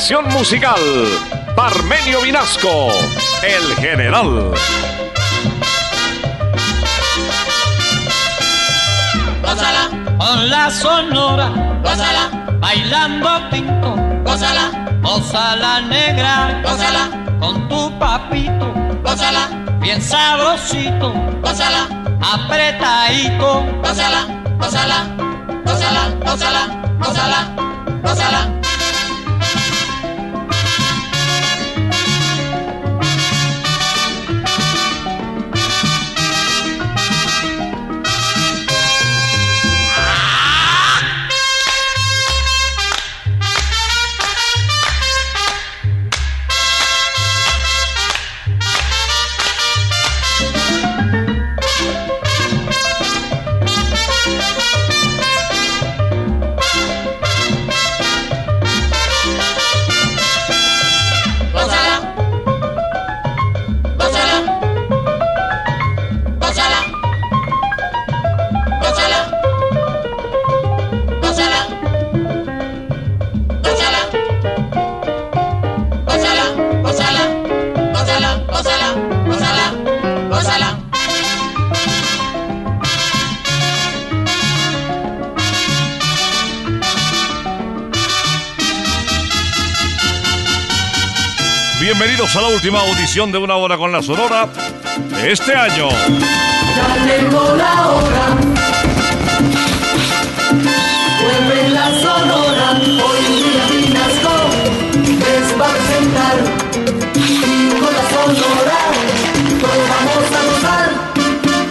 Selección musical, Parmenio Vinasco, el general. Gózala, con la sonora, gózala, bailando tinto, gózala, gózala negra, gózala, con tu papito, gózala, bien sabrosito, gózala, apretadito, gózala, gózala, gózala, gózala, gózala. Gózala, A la última audición de Una Hora con la Sonora de este año.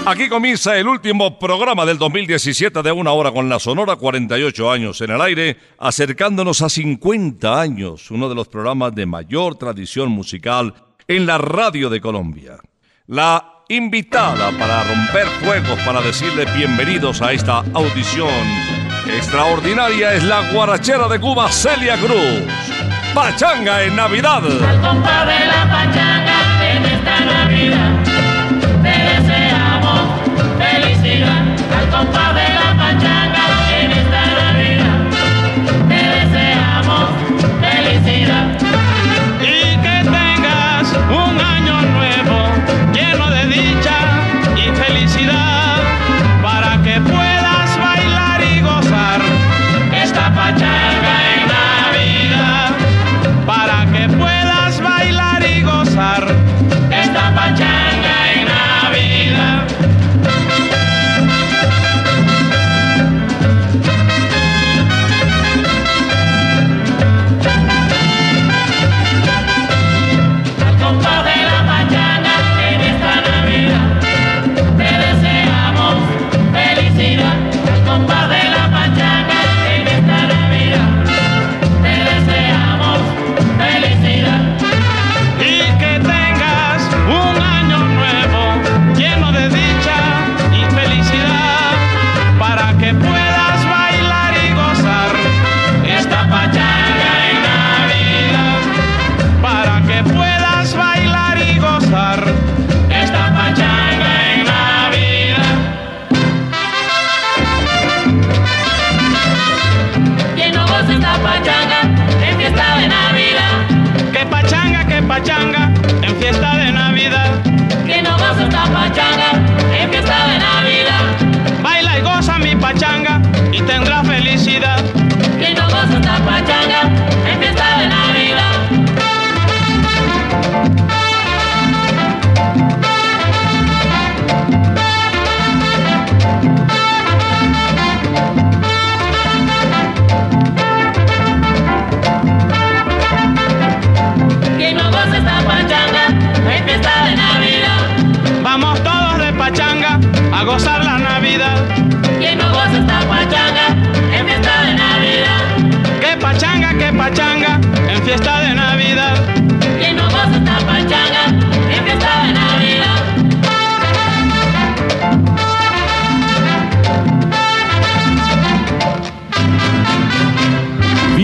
Aquí comienza el último programa del 2017 de Una Hora con la Sonora, 48 años en el aire, acercándonos a 50 años, uno de los programas de mayor tradición musical en la radio de Colombia. La invitada para romper fuegos, para decirle bienvenidos a esta audición extraordinaria es la guarachera de Cuba, Celia Cruz. Pachanga en Navidad. De pachanga en esta Navidad compadre.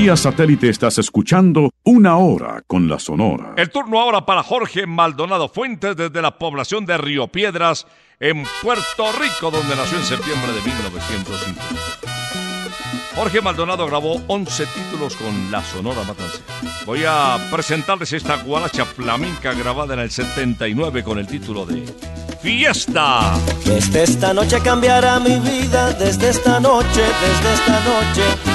Vía satélite estás escuchando Una Hora con la Sonora. El turno ahora para Jorge Maldonado Fuentes desde la población de Río Piedras, en Puerto Rico, donde nació en septiembre de 1950. Jorge Maldonado grabó 11 títulos con la Sonora Matancera. Voy a presentarles esta guaracha flamenca grabada en el 79 con el título de Fiesta. Desde esta noche cambiará mi vida, desde esta noche, desde esta noche.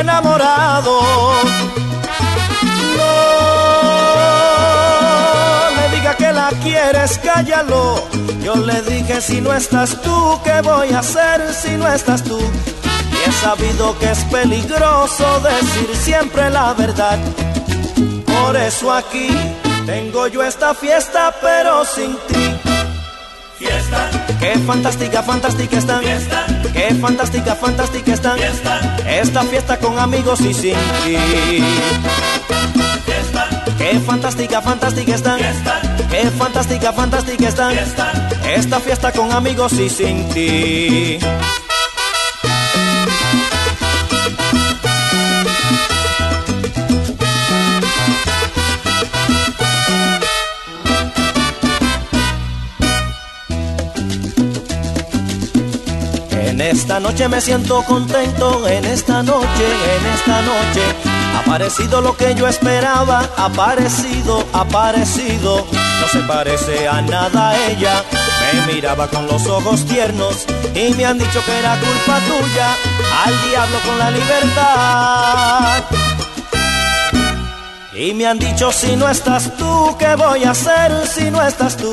Enamorado, no le diga que la quieres, cállalo. Yo le dije, si no estás tú, ¿qué voy a hacer si no estás tú? Y he sabido que es peligroso decir siempre la verdad. Por eso aquí tengo yo esta fiesta, pero sin ti. Fiesta. Qué fantástica, fantástica están. Fiesta. Qué fantástica, fantástica están. Fiesta. Esta fiesta con amigos y sin ti. Fiesta. Qué fantástica, fantástica están. Fiesta. Qué fantástica, fantástica están. Fiesta. Esta fiesta con amigos y sin ti. Esta noche me siento contento, en esta noche, en esta noche. Ha aparecido lo que yo esperaba, ha aparecido, ha aparecido. No se parece a nada ella. Me miraba con los ojos tiernos y me han dicho que era culpa tuya. Al diablo con la libertad. Y me han dicho si no estás tú, ¿qué voy a hacer si no estás tú?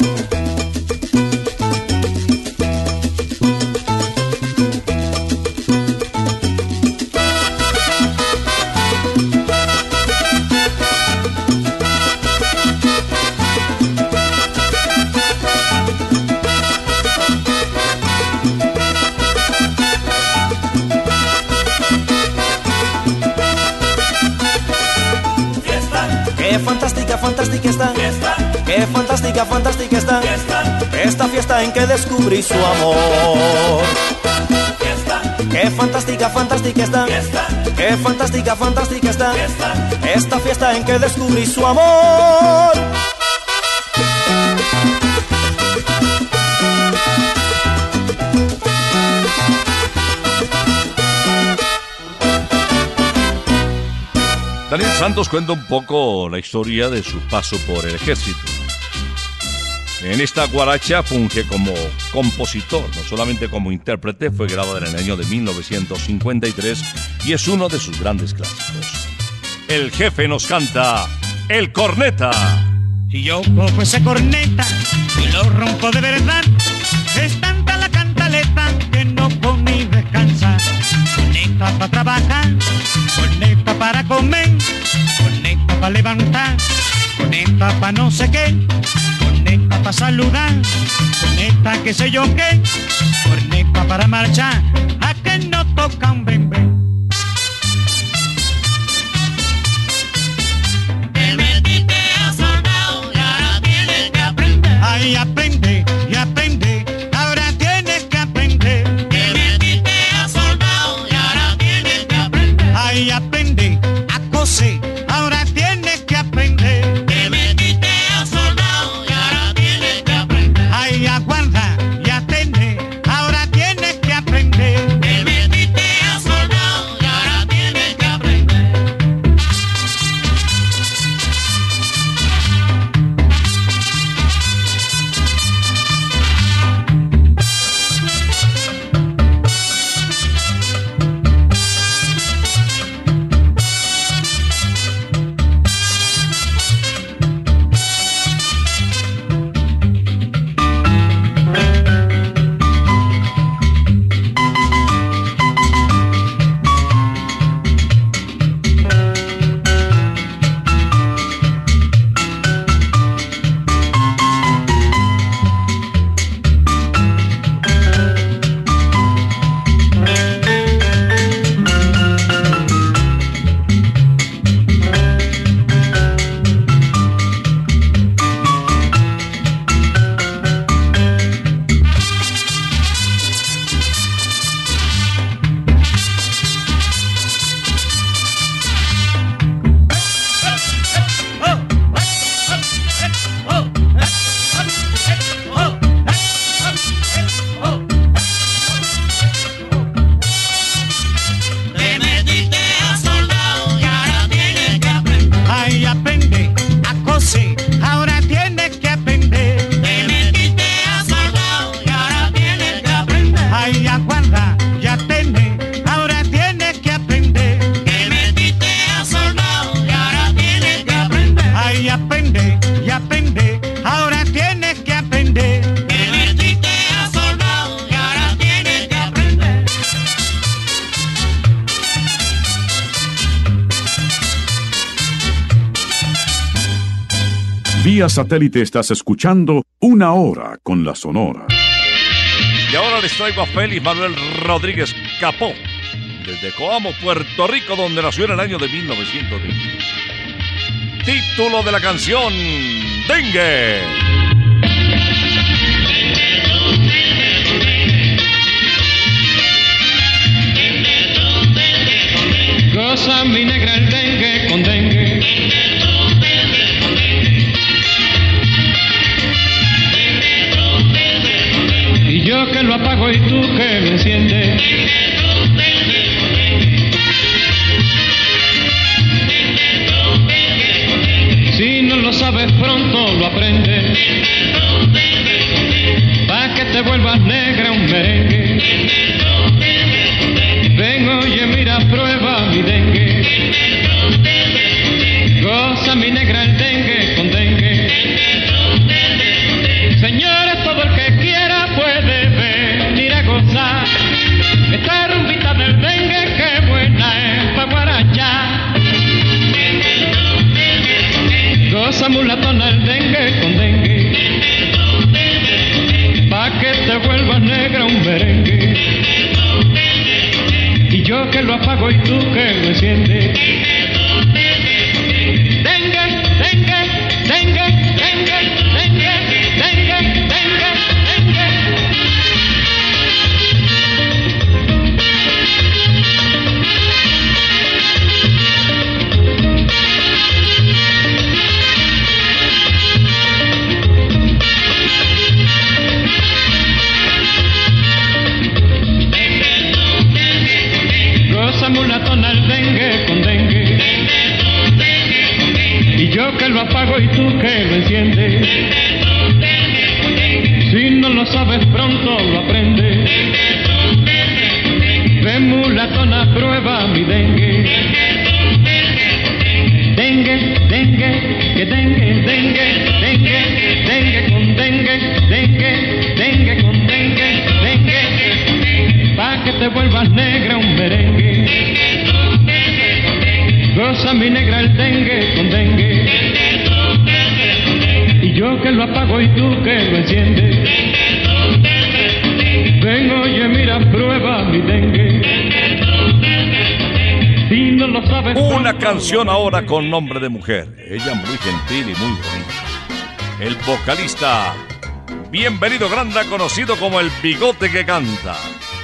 Están. Qué fantástica, fantástica están. Esta fiesta en que descubrí su amor. Qué fantástica, fantástica están. Qué fantástica, fantástica están. Esta fiesta en que descubrí su amor. Daniel Santos cuenta un poco la historia de su paso por el ejército. En esta guaracha funge como compositor, no solamente como intérprete, fue grabada en el año de 1953 y es uno de sus grandes clásicos. El jefe nos canta El Corneta. Si yo cojo ese corneta y lo rompo de verdad, es tanta la cantaleta que no puedo descansar. Corneta para trabajar, corneta para comer, corneta para levantar, corneta para no sé qué, corneta para saludar, corneta que sé yo qué, corneta para marchar, a que no toca un bembé. Te metiste a soldado y ahora tienes que aprender. que aprender, ahora tienes que aprender. Que metiste a ahora tienes que aprender. Vía satélite estás escuchando una hora con la Sonora. Y ahora les traigo a Félix Manuel Rodríguez Capó, desde Coamo, Puerto Rico, donde nació en el año de 1920. Título de la canción. Dengue. Goza mi negra el dengue con dengue. Y yo que lo apago y tú que lo enciendes. Pronto lo aprendes. Pa' que te vuelvas negra un merengue. Ven, oye, mira, prueba mi dengue. Goza mi negra el dengue Goza mulatona el dengue con dengue. Pa' que te vuelvas negra un merengue. Y yo que lo apago y tú que lo enciendes. Canción ahora con nombre de mujer. Ella muy gentil y muy bonita. El vocalista, bienvenido grande, conocido como el bigote que canta.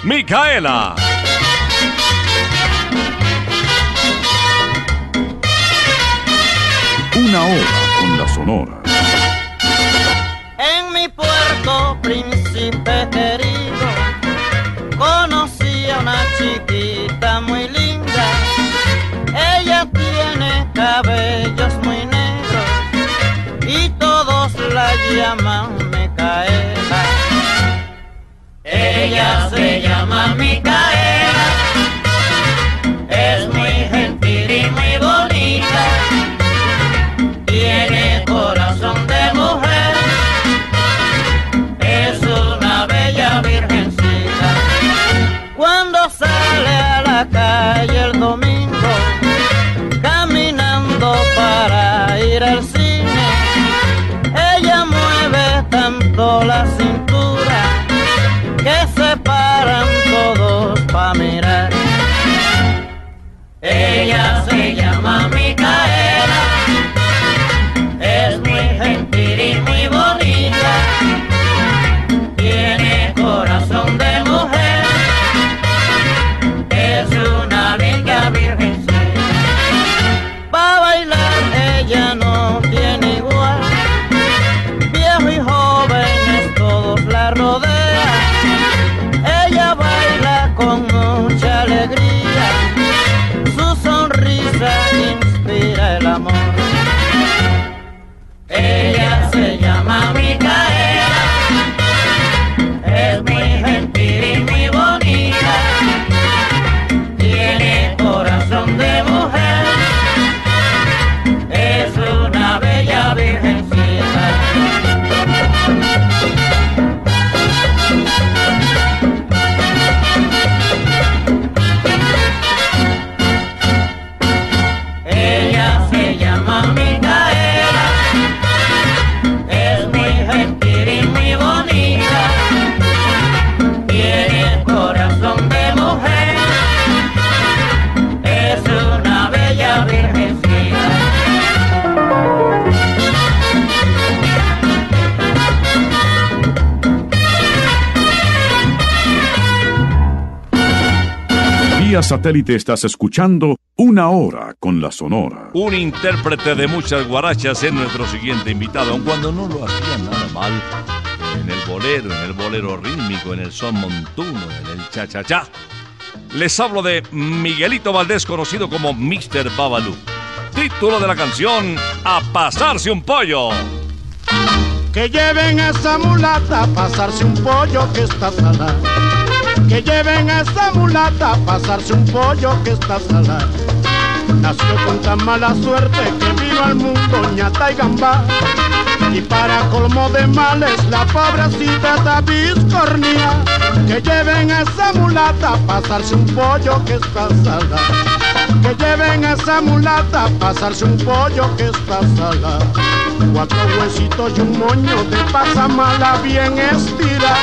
Micaela. Una Hora con la Sonora. En mi puerto, príncipe querido, conocí a una chiquita la llaman Micaela. Ella se llama Micaela, la cintura que se paran todos para mirar. Ella se llama Micaela Vía satélite estás escuchando Una Hora con la Sonora. Un intérprete de muchas guarachas es nuestro siguiente invitado, aun cuando no lo hacía nada mal. En el bolero, en el bolero rítmico, en el son montuno, en el cha-cha-cha. Les hablo de Miguelito Valdés, conocido como Mr. Babalú. Título de la canción, A pasarse un pollo. Que lleven a esa mulata a pasarse un pollo que está salada. Que lleven a esa mulata a pasarse un pollo que está salada. Nació con tan mala suerte que vino al mundo ñata y gambá. Y para colmo de males la pobrecita está biscornía. Que lleven a esa mulata a pasarse un pollo que está salada. Que lleven a esa mulata a pasarse un pollo que está salada. Cuatro huesitos y un moño de pasa mala bien estira.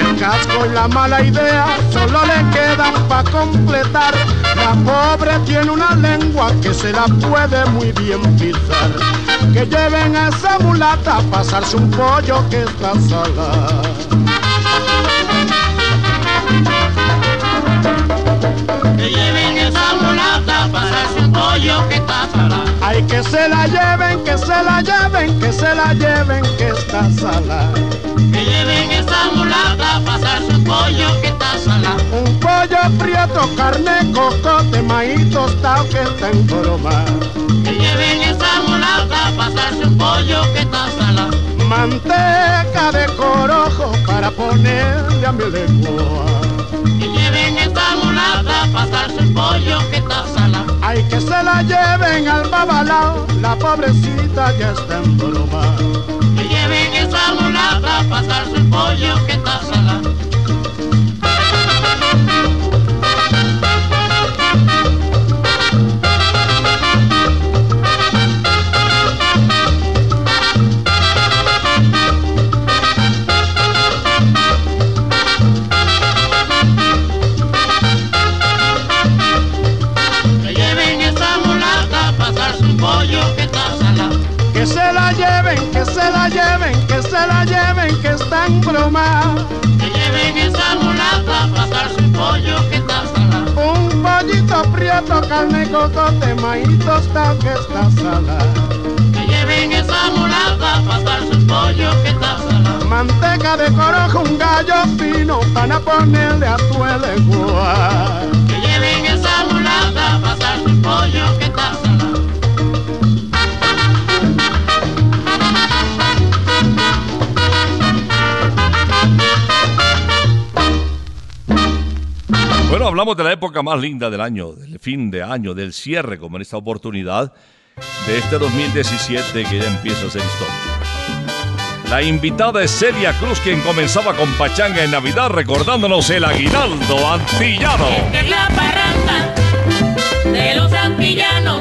El casco y la mala idea solo le quedan para completar. La pobre tiene una lengua que se la puede muy bien pisar. Que lleven a esa mulata a pasarse un pollo que está salada. Pollo que. Ay, que se la lleven, que se la lleven, que se la lleven, que está salada. Que lleven esa mulata para su pollo que está salada. Un pollo prieto, carne, cocote, maíz tostado que está en broma. Que lleven esa mulata para su pollo que está salada. Manteca de corojo para ponerle a mi lengua. Esa mulata para su pollo que está salada. Ay, que se la lleven al babalao, la pobrecita ya está en broma. Que lleven esa mulata para su pollo que que está salada. Que lleven esa mulata para su pollo que está salada. Manteca de corojo, un gallo fino para ponerle a tu lengua. Que lleven esa mulata para su pollo que está salada. Bueno, hablamos de la época más linda del año, del fin de año, del cierre, como en esta oportunidad de este 2017 que ya empieza a ser historia. La invitada es Celia Cruz, quien comenzaba con Pachanga en Navidad, recordándonos el aguinaldo antillano. La parranda de los antillanos.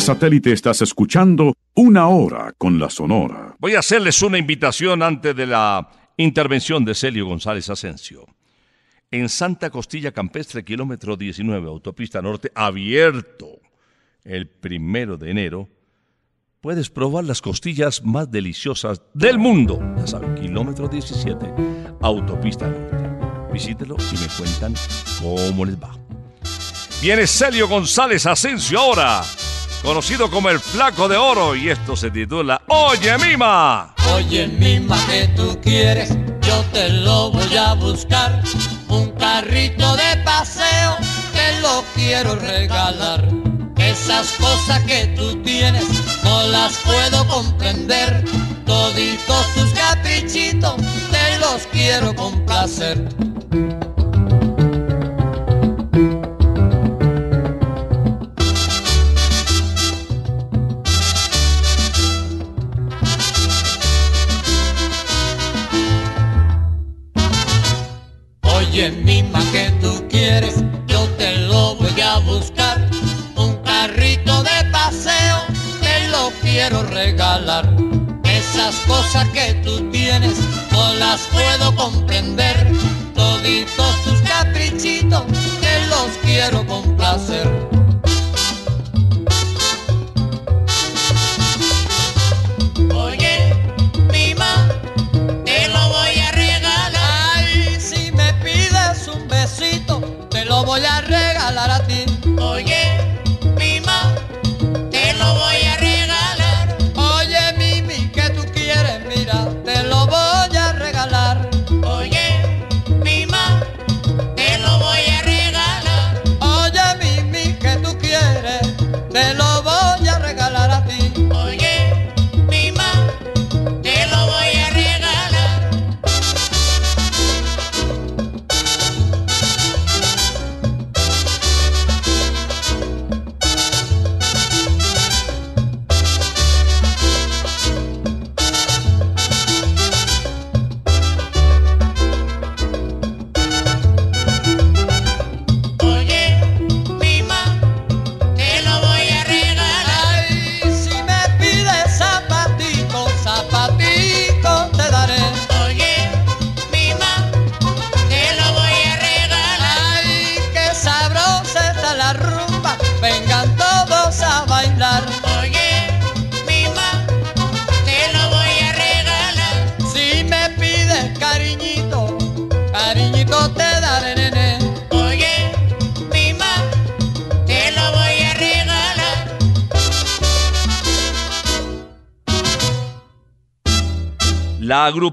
Satélite estás escuchando Una Hora con la Sonora. Voy a hacerles una invitación antes de la intervención de Celio González Asensio. En Santa Costilla Campestre, kilómetro 19, autopista norte, abierto el primero de enero, puedes probar las costillas más deliciosas del mundo. Ya saben, kilómetro 17, autopista norte. Visítelo y me cuentan cómo les va. Viene Celio González Asensio ahora, conocido como el Flaco de Oro, y esto se titula Oye Mima. Oye Mima, que tú quieres, yo te lo voy a buscar. Un carrito de paseo, te lo quiero regalar. Esas cosas que tú tienes, no las puedo comprender. Toditos tus caprichitos, te los quiero complacer. Quiero regalar. Esas cosas que tú tienes, no las puedo comprender. Toditos tus caprichitos, te los quiero complacer. Oye, mima, te lo voy a regalar. Ay, si me pides un besito, te lo voy a regalar a ti. Te lo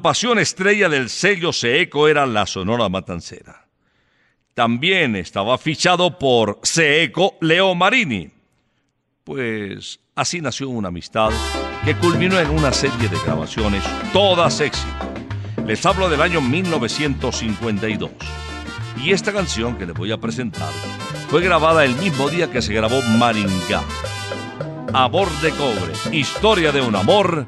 agrupación estrella del sello Seeco era la Sonora Matancera. También estaba fichado por Seeco Leo Marini. Pues así nació una amistad que culminó en una serie de grabaciones, todas éxito. Les hablo del año 1952. Y esta canción que les voy a presentar fue grabada el mismo día que se grabó Maringá. Amor de cobre, historia de un amor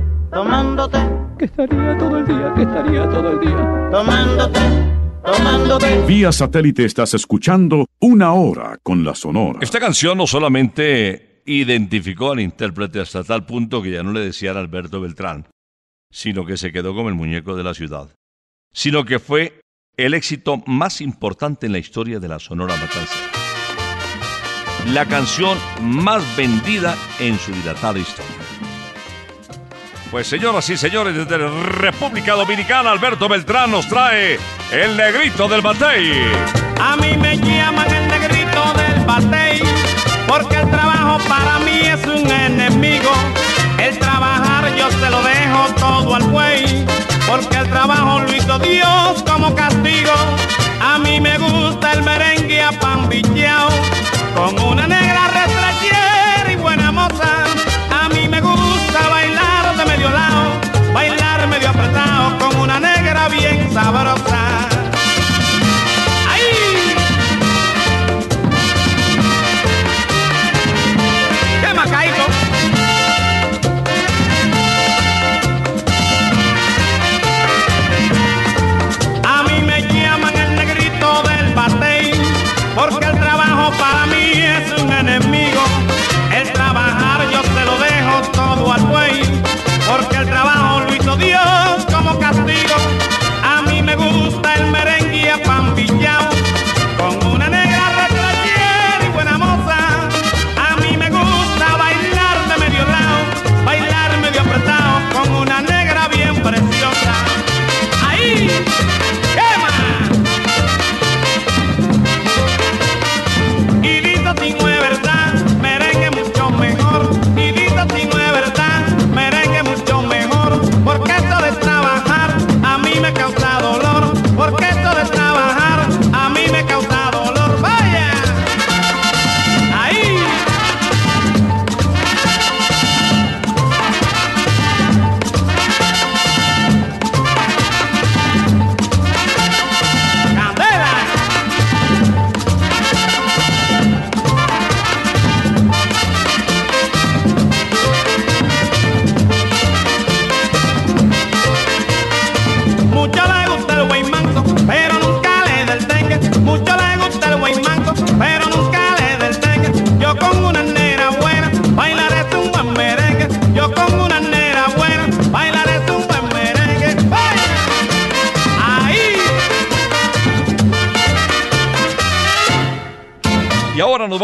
tomándote, que estaría todo el día, que estaría todo el día, tomándote, tomándote. Vía satélite estás escuchando Una Hora con la Sonora. Esta canción no solamente identificó al intérprete hasta tal punto que ya no le decían Alberto Beltrán, sino que se quedó como el muñeco de la ciudad, sino que fue el éxito más importante en la historia de la Sonora Matancera. La canción más vendida en su dilatada historia. Pues señoras y señores, desde la República Dominicana, Alberto Beltrán nos trae el negrito del batey. A mí me llaman el negrito del batey, porque el trabajo para mí es un enemigo. El trabajar yo se lo dejo todo al buey, porque el trabajo lo hizo Dios como castigo. A mí me gusta el merengue a pan con una negra retrachera y buena moza.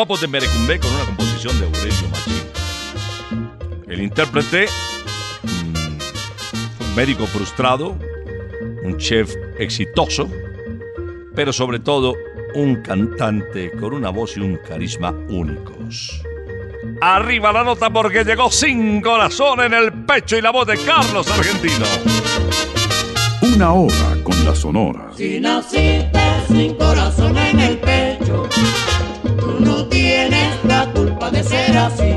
Vamos de Merecumbe con una composición de Aurelio Machín. El intérprete, mm, un médico frustrado, un chef exitoso, pero sobre todo un cantante con una voz y un carisma únicos. Arriba la nota porque llegó sin corazón en el pecho y la voz de Carlos Argentino. Una Hora con la Sonora. Si naciste sin corazón en el pecho, de ser así.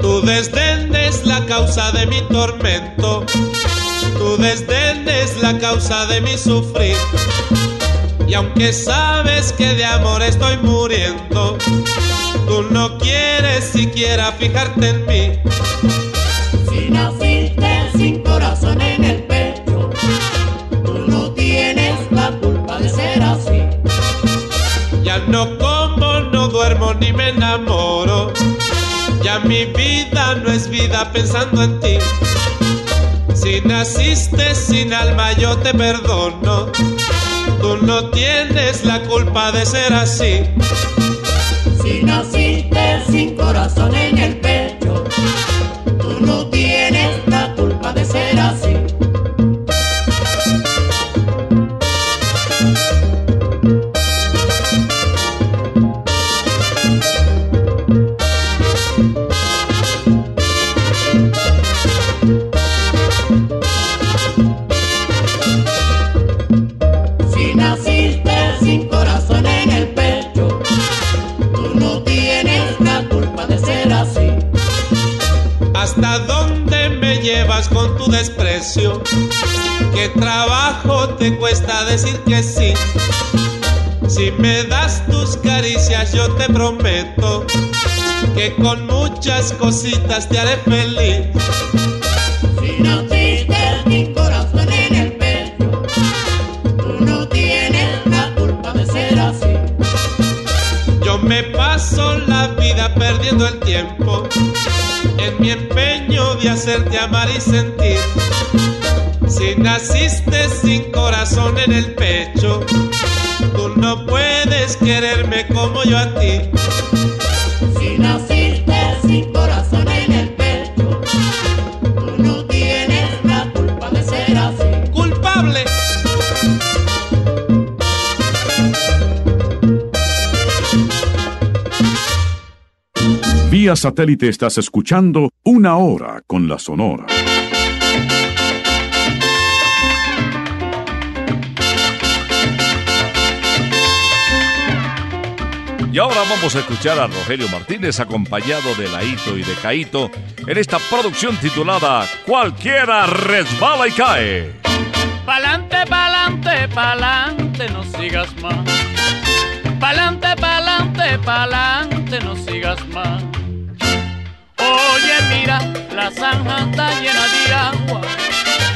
Tu desdén es la causa de mi tormento. Tu desdén es la causa de mi sufrir. Y aunque sabes que de amor estoy muriendo, tú no quieres siquiera fijarte en mí. Si naciste sin corazón en el me enamoro. Ya mi vida no es vida pensando en ti. Si naciste sin alma yo te perdono. Tú no tienes la culpa de ser así. Si naciste sin corazón en el pecho, tú no tienes ¿Qué trabajo te cuesta decir que sí? Si me das tus caricias yo te prometo que con muchas cositas te haré feliz. Si naciste sin corazón en el pecho, tú no tienes la culpa de ser así. Yo me paso la vida perdiendo el tiempo en mi empeño de hacerte amar y sentir. Si naciste sin corazón en el pecho, tú no puedes quererme como yo a ti. Si naciste sin corazón en el pecho, tú no tienes la culpa de ser así. ¡Culpable! Vía satélite estás escuchando Una Hora con la Sonora. Y ahora vamos a escuchar a Rogelio Martínez acompañado de Laito y de Caito en esta producción titulada Cualquiera resbala y cae. Pa'lante, pa'lante, pa'lante, no sigas más. Pa'lante, pa'lante, pa'lante, no sigas más. Oye, mira, la zanja está llena de agua.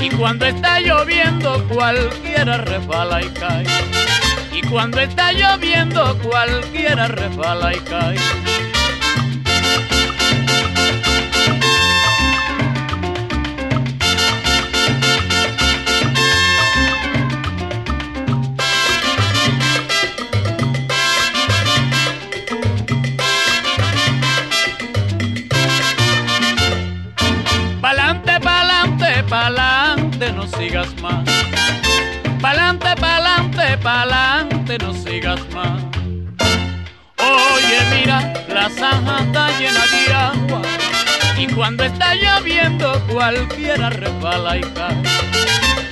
Y cuando está lloviendo, cualquiera resbala y cae. Y cuando está lloviendo, cualquiera resbala y cae. Pa'lante, pa'lante, pa'lante, no sigas más. Cuando está lloviendo, cualquiera resbala y cae.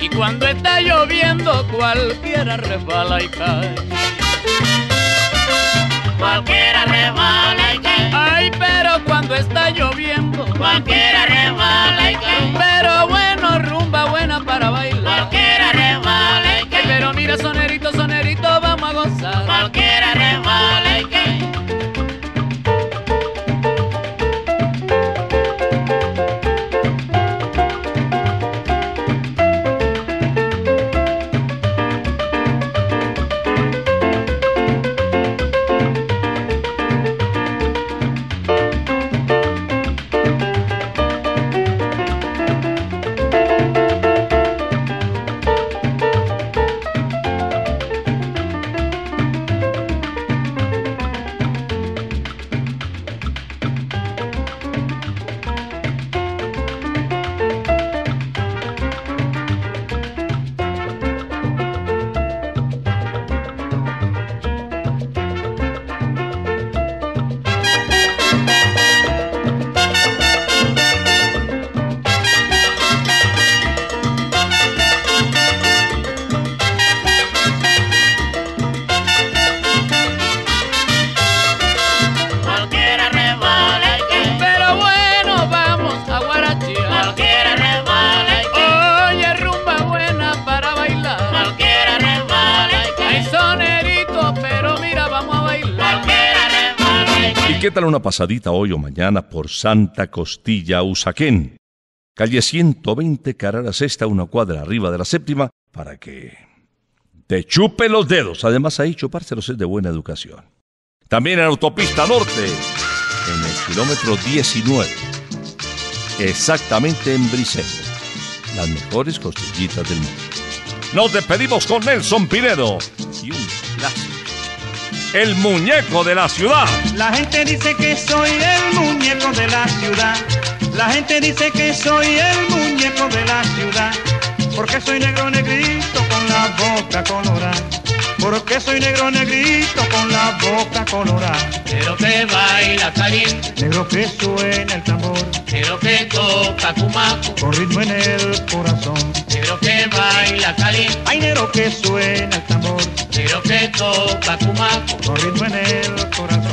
Y cuando está lloviendo, cualquiera resbala y cae. Cualquiera resbala y cae. Ay, pero cuando está lloviendo, cualquiera resbala y cae. Pero bueno, rumba buena para bailar. Cualquiera resbala y cae. Pero mira, sonerito, una pasadita hoy o mañana por Santa Costilla, Usaquén? Calle 120, carrera sexta, una cuadra arriba de la séptima, para que te chupe los dedos. Además, ahí chupárselos es de buena educación. También en Autopista Norte, en el kilómetro 19, exactamente en Briseño, las mejores costillitas del mundo. Nos despedimos con Nelson Pinedo y un clásico. El muñeco de la ciudad. La gente dice que soy el muñeco de la ciudad. La gente dice que soy el muñeco de la ciudad. Porque soy negro negrito con la boca colorada. Porque soy negro negrito con la boca colorada. Negro que baila caliente, Negro que suena el tambor. negro que toca cumaco, Con ritmo en el corazón. negro que baila caliente, Hay negro que suena el tambor. negro que toca cumaco. Con ritmo en el corazón.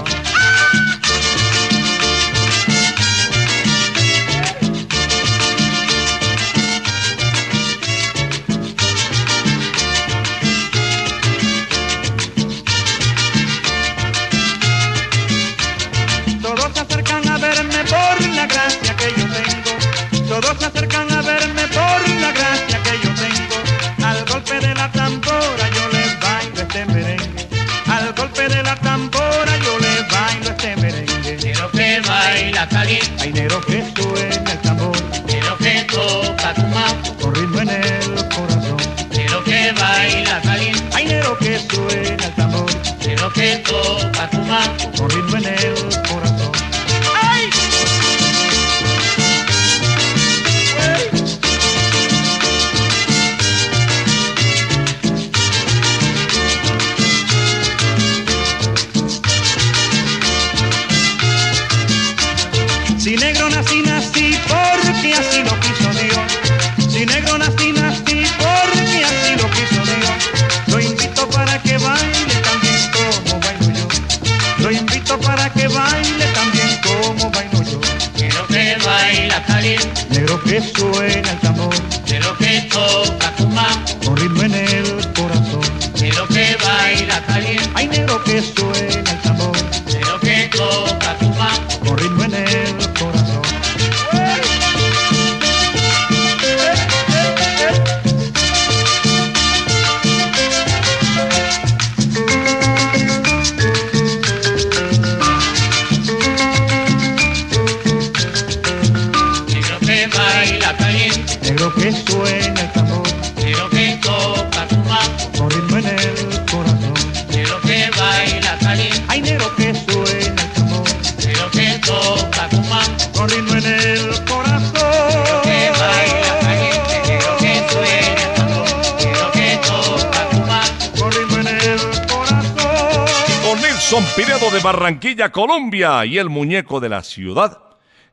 Pinedo de Barranquilla, Colombia y el muñeco de la ciudad.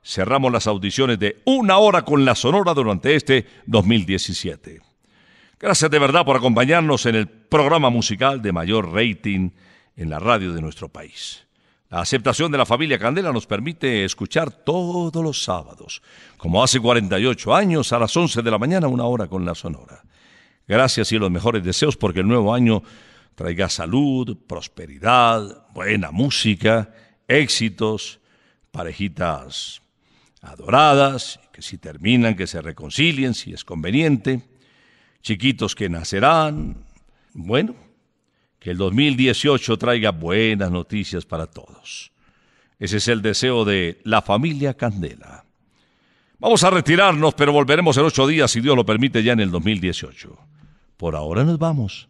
Cerramos las audiciones de Una Hora con la Sonora durante este 2017. Gracias de verdad por acompañarnos en el programa musical de mayor rating en la radio de nuestro país. La aceptación de la familia Candela nos permite escuchar todos los sábados, como hace 48 años, a las 11 de la mañana, una hora con la Sonora. Gracias y los mejores deseos porque el nuevo año traiga salud, prosperidad, buena música, éxitos, parejitas adoradas, que si terminan, que se reconcilien, si es conveniente, chiquitos que nacerán. Bueno, que el 2018 traiga buenas noticias para todos. Ese es el deseo de la familia Candela. Vamos a retirarnos, pero volveremos en ocho días, si Dios lo permite, ya en el 2018. Por ahora nos vamos.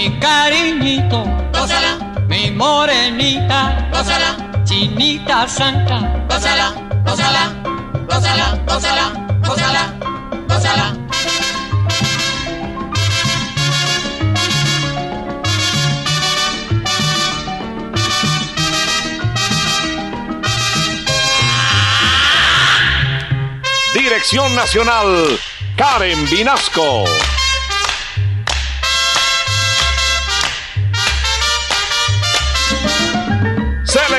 Mi cariñito, gózala, mi morenita, gózala, chinita santa, gózala, gózala, gózala, gózala, gózala, gózala. Dirección Nacional, Karen Vinasco.